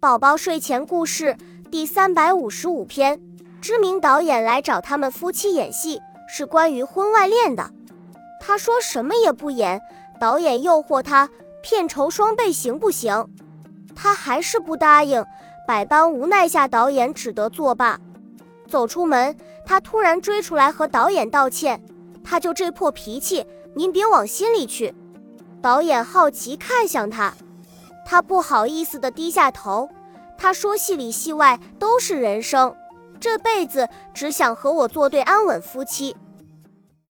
宝宝睡前故事第三百五十五篇：知名导演来找他们夫妻演戏，是关于婚外恋的。他说什么也不演，导演诱惑他，片酬双倍行不行？他还是不答应。百般无奈下，导演只得作罢。走出门，他突然追出来和导演道歉：“他就这破脾气，您别往心里去。”导演好奇看向他。他不好意思地低下头。他说：“戏里戏外都是人生，这辈子只想和我做对安稳夫妻。”